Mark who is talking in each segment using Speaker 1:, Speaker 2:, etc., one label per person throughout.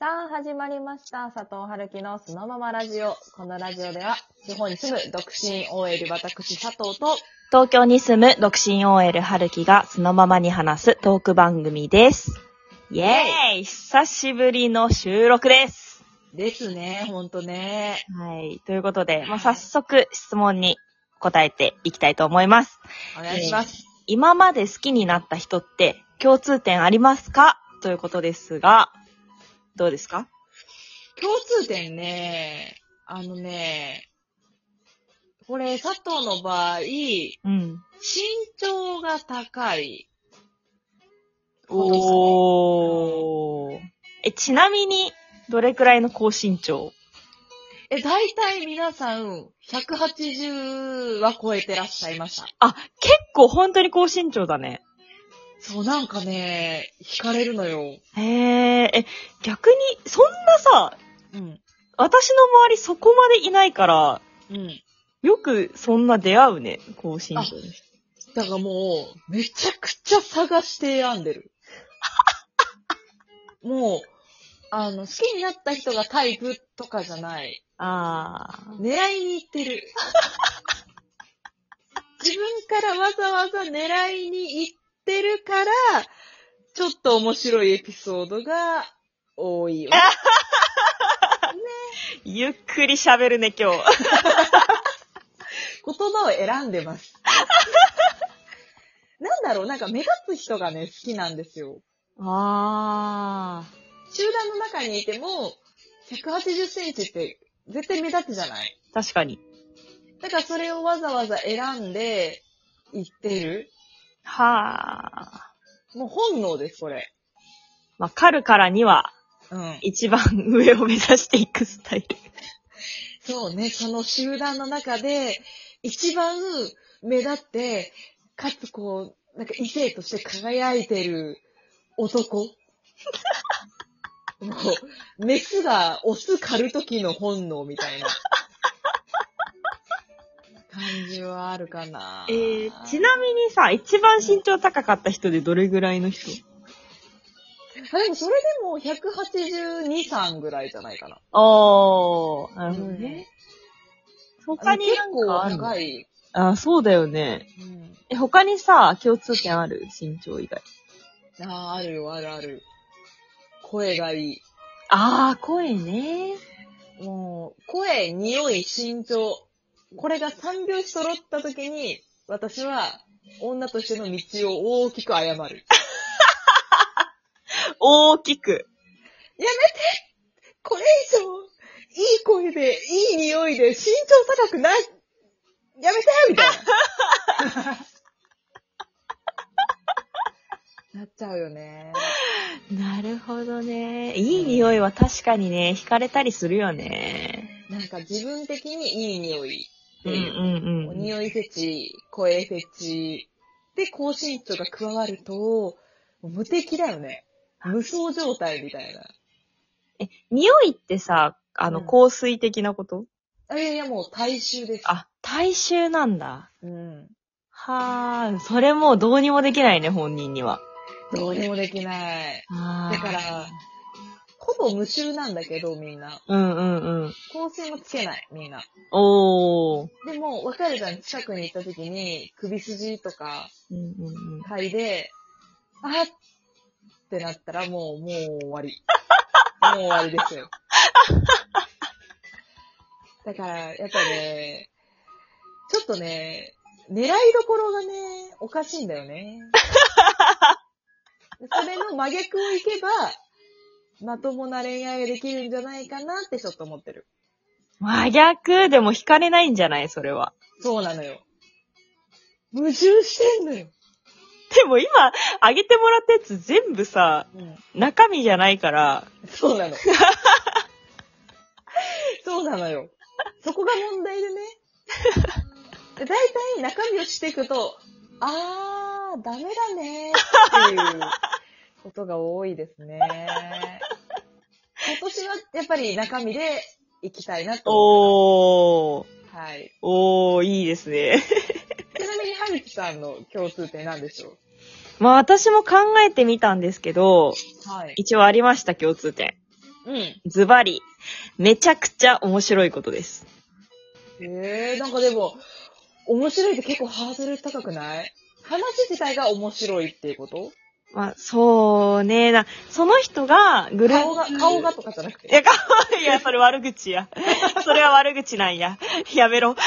Speaker 1: さあ、始まりました。佐藤春樹のそのままラジオ。このラジオでは、地方に住む独身 OL 私佐藤と、
Speaker 2: 東京に住む独身 OL 春樹がそのままに話すトーク番組です。イェーイ久しぶりの収録です。
Speaker 1: ですね、ほんとね。
Speaker 2: はい。ということで、まあ、早速質問に答えていきたいと思います。
Speaker 1: お願いします。
Speaker 2: 今まで好きになった人って共通点ありますか？ということですが、どうですか？
Speaker 1: 共通点ね、あのね、これ、佐藤の場合、身
Speaker 2: うん。
Speaker 1: 長が高い。
Speaker 2: おー。え、ちなみに、どれくらいの高身長？
Speaker 1: え、大体皆さん、180は超えてらっしゃいました。
Speaker 2: あ、結構本当に高身長だね。
Speaker 1: そう、なんかね、惹かれるのよ。
Speaker 2: へえ、え、逆に、そんなさ、
Speaker 1: うん。
Speaker 2: 私の周りそこまでいないから、
Speaker 1: うん。
Speaker 2: よくそんな出会うね、高身長の人。
Speaker 1: だからもう、めちゃくちゃ探して選んでる。もう、あの、好きになった人がタイプとかじゃない。
Speaker 2: あー。
Speaker 1: 狙いに行ってる。自分からわざわざ狙いに行ってるから、ちょっと面白いエピソードが多いよ。
Speaker 2: ゆっくり喋るね、今日。
Speaker 1: 言葉を選んでます。なんだろう、なんか目立つ人がね、好きなんですよ。
Speaker 2: あ
Speaker 1: 集団の中にいても、180センチって絶対目立つじゃない
Speaker 2: ー。確かに。
Speaker 1: だからそれをわざわざ選んで言ってる。
Speaker 2: はー。
Speaker 1: もう本能です、これ。
Speaker 2: まあ、狩るからには、
Speaker 1: うん。
Speaker 2: 一番上を目指していくスタイル。
Speaker 1: そうね、その集団の中で、一番目立って、かつこう、なんか異性として輝いてる男。もう、メスがオス狩る時の本能みたいな。感じはあるかな。
Speaker 2: えー、ちなみにさ、一番身長高かった人でどれぐらいの人？
Speaker 1: あでもそれでも182、3ぐらいじゃないかな。
Speaker 2: おー、なるほどね。他に
Speaker 1: 結構
Speaker 2: あるの？
Speaker 1: 高い。
Speaker 2: あ、そうだよね。
Speaker 1: うん、
Speaker 2: え、他にさ、共通点ある？身長以外。
Speaker 1: ああ、あるよ、あるある。声がいい。
Speaker 2: あー、声ね。
Speaker 1: もう、声、匂い、身長。これが3拍子揃った時に、私は、女としての道を大きく誤る。
Speaker 2: 大きく。
Speaker 1: やめてこれ以上、いい声で、いい匂いで、身長高くないやめてみたいな。なっちゃうよね。
Speaker 2: なるほどね。いい匂いは確かにね、惹かれたりするよね。
Speaker 1: なんか自分的にいい匂い
Speaker 2: うん
Speaker 1: いう。
Speaker 2: うんうん。
Speaker 1: 匂いフェチ、声フェチ、で、高身長が加わると、無敵だよね。無双状態みたいな。
Speaker 2: え、匂いってさ、あの、
Speaker 1: うん
Speaker 2: 香水的なこと、
Speaker 1: あいやいや、もう大衆です。
Speaker 2: あ、体臭なんだ。
Speaker 1: うん。
Speaker 2: はー、それもうどうにもできないね、本人には。
Speaker 1: どうにもできない。だから、ほぼ無臭なんだけど、みんな。
Speaker 2: うんうんうん。
Speaker 1: 香水もつけない、みんな。
Speaker 2: おー。
Speaker 1: でも、わかるじゃん、近くに行った時に、首筋とか
Speaker 2: うんうんうん。
Speaker 1: 嗅いで、あっってなったら、もう、もう終わり。もう終わりですよ。だから、やっぱね、ちょっとね、狙いどころがね、おかしいんだよね。それの真逆をいけば、まともな恋愛ができるんじゃないかなってちょっと思ってる。
Speaker 2: 真逆？でも惹かれないんじゃない？それは。
Speaker 1: そうなのよ。矛盾してんのよ。
Speaker 2: でも今、あげてもらったやつ全部さ、
Speaker 1: うん。
Speaker 2: 中身じゃないから、
Speaker 1: そうなの。そうなのよ。そこが問題でね。で大体中身をしていくと、あー、ダメだねっていうことが多いですね。今年はやっぱり中身で行きたいなと思
Speaker 2: おー。
Speaker 1: はい。
Speaker 2: おー、いいですね。
Speaker 1: ちなみに、はるきさんの共通点何でしょう？
Speaker 2: まあ私も考えてみたんですけど、
Speaker 1: はい。
Speaker 2: 一応ありました、共通点。
Speaker 1: うん。
Speaker 2: ズバリ、めちゃくちゃ面白いことです。
Speaker 1: へえ、なんかでも、面白いって結構ハードル高くない？話自体が面白いっていうこと？
Speaker 2: まあ、そうねな、その人がグループ。
Speaker 1: 顔が、顔がとかじゃなくて。
Speaker 2: いや、顔、いや、それ悪口や。それは悪口なんや。やめろ。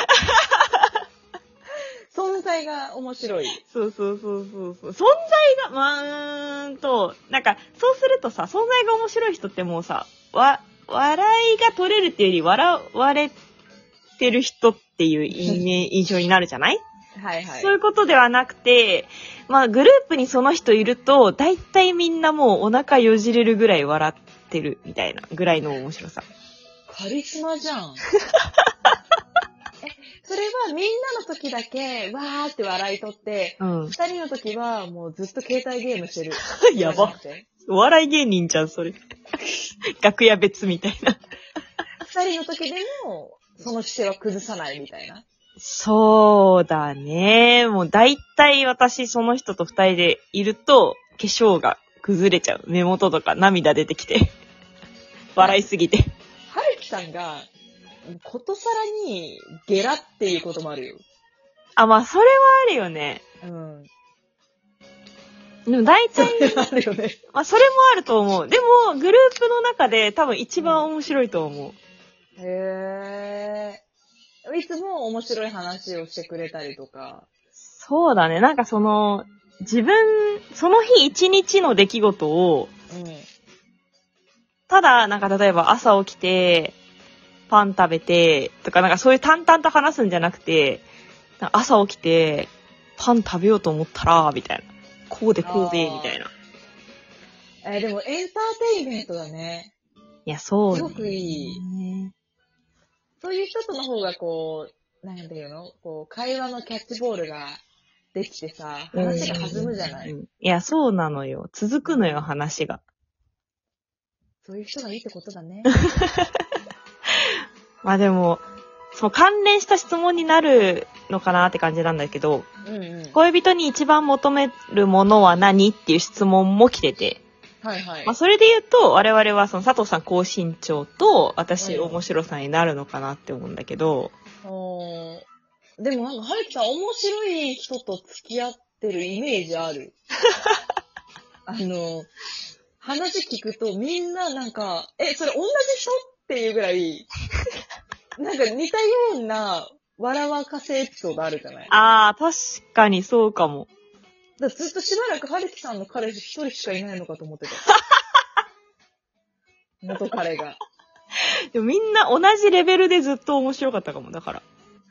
Speaker 1: 存在が面白い。
Speaker 2: そうそうそうそうそう。存在が、まあ、うーんと、なんか、そうするとさ、存在が面白い人ってもうさ、わ、笑いが取れるっていうより、笑われてる人っていう印象になるじゃない、
Speaker 1: はいはい。
Speaker 2: そういうことではなくて、まあ、グループにその人いると、大体みんなもうお腹よじれるぐらい笑ってるみたいなぐらいの面白さ。
Speaker 1: カリスマじゃん。え、それはみんなの時だけ、わーって笑い取って、
Speaker 2: うん。
Speaker 1: 二人の時はもうずっと携帯ゲームしてる。
Speaker 2: やば。お笑い芸人じゃん、それ。楽屋別みたいな。
Speaker 1: 二人の時でも、その姿勢は崩さないみたいな。
Speaker 2: そうだね。もう大体私その人と二人でいると、化粧が崩れちゃう。目元とか涙出てきて。笑いすぎて。
Speaker 1: はるきさんが、ことさらにゲラっていうこともあるよ。
Speaker 2: あ、まあそれはあるよね。
Speaker 1: うん。
Speaker 2: でも大
Speaker 1: そ
Speaker 2: 体、
Speaker 1: あるよね。
Speaker 2: まあそれもあると思う。でも、グループの中で多分一番面白いと思う。
Speaker 1: へー。いつも面白い話をしてくれたりとか。
Speaker 2: そうだね。なんかその、自分、その日一日の出来事を、
Speaker 1: うん。
Speaker 2: ただ、なんか例えば朝起きて、パン食べて、とかなんかそういう淡々と話すんじゃなくて、朝起きて、パン食べようと思ったら、みたいな。こうでこうで、みたいな。
Speaker 1: えーでもエンターテインメントだね。
Speaker 2: いや、そう、ね。
Speaker 1: すごくいい
Speaker 2: ね
Speaker 1: そういう人との方がこう、なんていうの？こう、会話のキャッチボールができてさ、話が弾むじゃない、
Speaker 2: うんいや、そうなのよ。続くのよ、話が。
Speaker 1: そういう人がいいってことだね。
Speaker 2: まあでも、その関連した質問になるのかなって感じなんだけど、
Speaker 1: うんうん。
Speaker 2: 恋人に一番求めるものは何っていう質問も来てて、
Speaker 1: はいはい。
Speaker 2: まあそれで言うと、我々はその佐藤さん高身長と、私
Speaker 1: うん
Speaker 2: 面白さになるのかなって思うんだけど、
Speaker 1: おーでもなんか、はるきさん面白い人と付き合ってるイメージある。あの、話聞くとみんななんか、え、それ同じ人？っていうぐらい、なんか似たような笑わかせエピソードあるじゃない？
Speaker 2: ああ、確かにそうかも。
Speaker 1: だからずっとしばらくはるきさんの彼氏一人しかいないのかと思ってた。元彼が。
Speaker 2: でもみんな同じレベルでずっと面白かったかも、だから。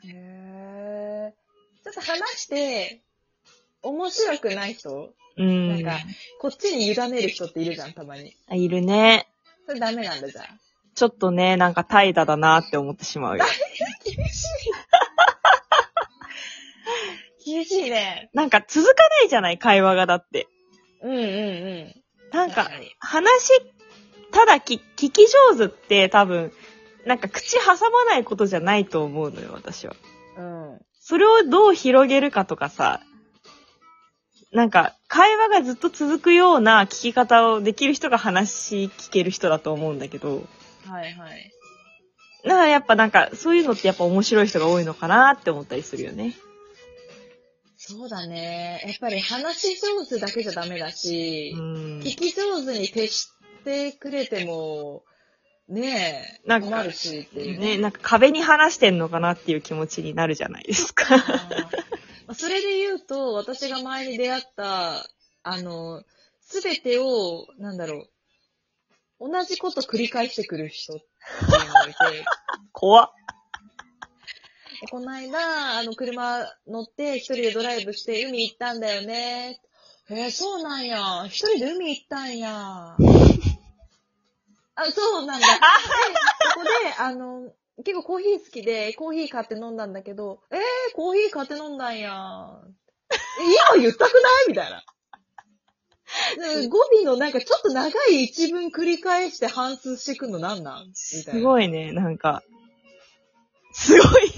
Speaker 1: へー。ちょっと話して、面白くない人？
Speaker 2: うん。
Speaker 1: なんか、こっちに委ねる人っているじゃん、たまに。
Speaker 2: あいるね。
Speaker 1: それダメなんだじゃん。
Speaker 2: ちょっとね、なんか怠惰だなって思ってしまうよ。
Speaker 1: 厳しい。厳しいね。
Speaker 2: なんか続かないじゃない、会話がだって。
Speaker 1: うんうんうん。
Speaker 2: なんか
Speaker 1: 確、に
Speaker 2: 話、ただき聞き上手って多分、なんか口挟まないことじゃないと思うのよ、私は。
Speaker 1: うん。
Speaker 2: それをどう広げるかとかさ、なんか、会話がずっと続くような聞き方をできる人が話聞ける人だと思うんだけど、
Speaker 1: はいはい。
Speaker 2: だからやっぱなんか、そういうのってやっぱ面白い人が多いのかなって思ったりするよね。
Speaker 1: そうだね。やっぱり話し上手だけじゃダメだし
Speaker 2: う、ん。
Speaker 1: 聞き上手に徹してくれても、ねえ、
Speaker 2: なんか
Speaker 1: 困るしっていう
Speaker 2: ね、なんか壁に話してんのかなっていう気持ちになるじゃないですか。
Speaker 1: それで言うと、私が前に出会った、あの、すべてを、なんだろう、同じこと繰り返してくる人っていうのがいて、
Speaker 2: 怖っ。
Speaker 1: この間、あの、車乗って一人でドライブして海行ったんだよね。へえ、そうなんや。一人で海行ったんや。あ、そうなんだ。で、そこで、あの、結構コーヒー好きで、コーヒー買って飲んだんだけど、えー、コーヒー買って飲んだんや。え今言ったくない？みたいな。で語尾のなんかちょっと長い一文繰り返して反芻してくんのなんなん？みた
Speaker 2: す
Speaker 1: いな。
Speaker 2: ごいね、なんか。すごい。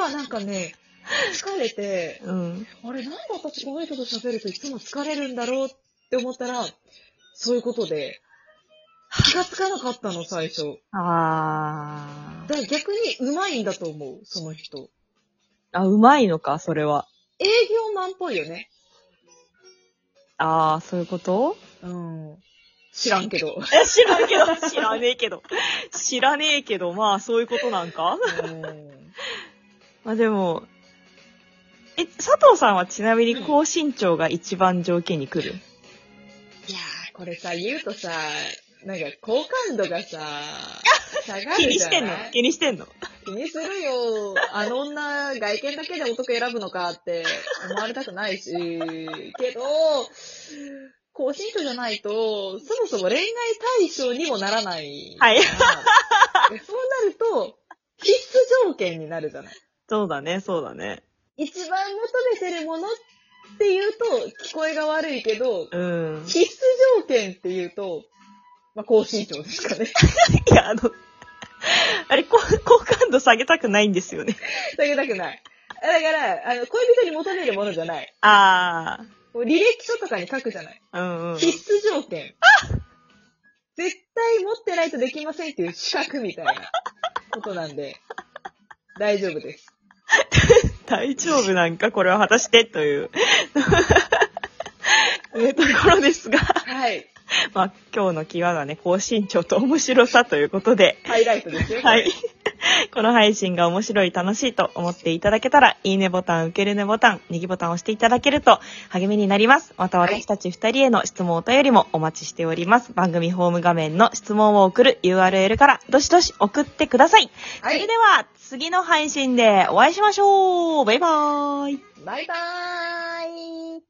Speaker 1: はなんかね、疲れて、
Speaker 2: うん。
Speaker 1: あれ、なんで私この人と喋るといつも疲れるんだろうって思ったら、そういうことで、気がつかなかったの、最初。
Speaker 2: あ
Speaker 1: だから逆に上手いんだと思う、その人。
Speaker 2: ー。あ、うまいのか、それは。
Speaker 1: 営業マンっぽいよね。
Speaker 2: あー、そういうこと？
Speaker 1: うん。知らんけど。
Speaker 2: え、知らんけど、知らねえけど。知らねえけど、まあ、そういうことなんか？
Speaker 1: うん。
Speaker 2: まあでも、え、佐藤さんはちなみに高身長が一番条件に来る、
Speaker 1: いやー、これさ、言うとさ、なんか好感度がさ、下がるじゃない？
Speaker 2: 気にしてんの？気にしてんの
Speaker 1: 気にするよ。あの女、外見だけで男選ぶのかって思われたくないし、けど、高身長じゃないと、そもそも恋愛対象にもならない。
Speaker 2: はい。
Speaker 1: そうなると、必須条件になるじゃない？
Speaker 2: そうだね、そうだね。
Speaker 1: 一番求めてるものって言うと、聞こえが悪いけど、
Speaker 2: うん。
Speaker 1: 必須条件って言うと、まあ、高身長ですかね。
Speaker 2: いや、あの、あれ、こ好感度下げたくないんですよね。
Speaker 1: 下げたくない。だから、あの、恋人に求めるものじゃない。
Speaker 2: あ
Speaker 1: もう履歴書とかに書くじゃない。
Speaker 2: ー。うんうん。
Speaker 1: 必須条件。絶対持ってないとできませんっていう資格みたいなことなんで、大丈夫です。
Speaker 2: 大丈夫なんかこれは果たしてという、えところですが、
Speaker 1: はい。
Speaker 2: まあ今日のキーワードはね、高身長と面白さということで、
Speaker 1: ハイライトですよ。
Speaker 2: はい。この配信が面白い、楽しいと思っていただけたら、いいねボタン、受けるねボタン、ネギボタンを押していただけると励みになります。また私たち二人への質問お便りもお待ちしております。番組ホーム画面の質問を送る URL からどしどし送ってください。
Speaker 1: はい
Speaker 2: それでは次の配信でお会いしましょうバイバーイ
Speaker 1: バイバーイ